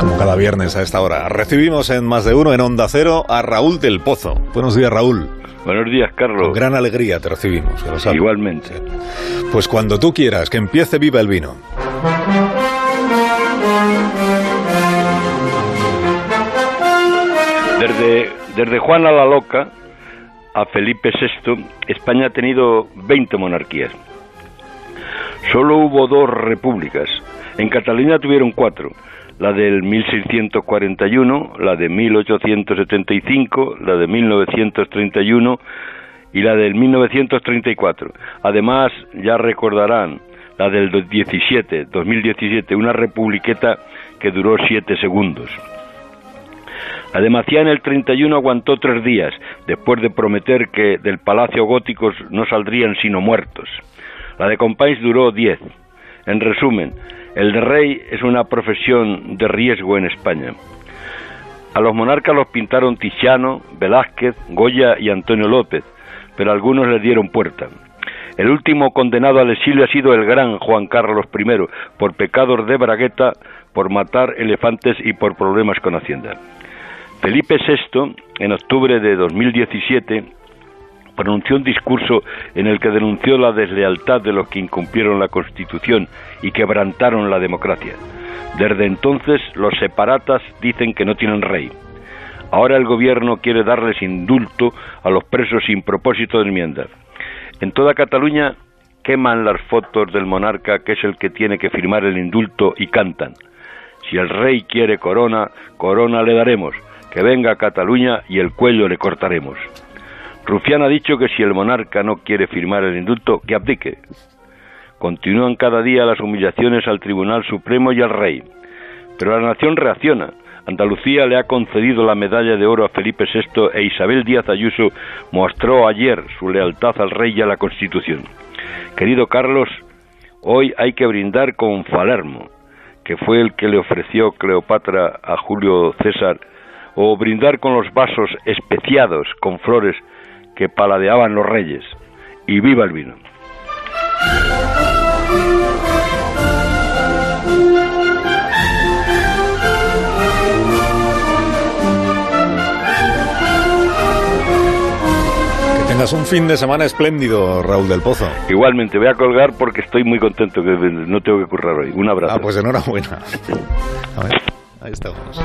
Como cada viernes a esta hora. Recibimos en más de uno en Onda Cero a Raúl del Pozo. Buenos días, Raúl. Buenos días, Carlos. Con gran alegría te recibimos. Igualmente. Pues cuando tú quieras, que empiece Viva el Vino. Desde, desde Juana la Loca a Felipe VI, España ha tenido 20 monarquías. Solo hubo dos repúblicas. En Cataluña tuvieron cuatro. La del 1641, la de 1875, la de 1931 y la del 1934. Además, ya recordarán la del 17, 2017, una republiqueta que duró siete segundos. La de en el 31 aguantó tres días, después de prometer que del palacio góticos no saldrían sino muertos. La de Compáis duró diez. En resumen, el de rey es una profesión de riesgo en España. A los monarcas los pintaron Tiziano, Velázquez, Goya y Antonio López, pero algunos le dieron puerta. El último condenado al exilio ha sido el gran Juan Carlos I, por pecados de bragueta, por matar elefantes y por problemas con Hacienda. Felipe VI, en octubre de 2017, pronunció un discurso en el que denunció la deslealtad de los que incumplieron la Constitución y quebrantaron la democracia. Desde entonces los separatas dicen que no tienen rey. Ahora el gobierno quiere darles indulto a los presos sin propósito de enmienda. En toda Cataluña queman las fotos del monarca que es el que tiene que firmar el indulto y cantan. Si el rey quiere corona, corona le daremos que venga a Cataluña y el cuello le cortaremos. Rufián ha dicho que si el monarca no quiere firmar el indulto, que abdique. Continúan cada día las humillaciones al Tribunal Supremo y al rey. Pero la nación reacciona. Andalucía le ha concedido la medalla de oro a Felipe VI e Isabel Díaz Ayuso mostró ayer su lealtad al rey y a la Constitución. Querido Carlos, hoy hay que brindar con Falermo, que fue el que le ofreció Cleopatra a Julio César o brindar con los vasos especiados con flores que paladeaban los reyes. Y viva el vino. Que tengas un fin de semana espléndido, Raúl del Pozo. Igualmente, voy a colgar porque estoy muy contento que no tengo que currar hoy. Un abrazo. Ah, pues enhorabuena. A ver, ahí estamos.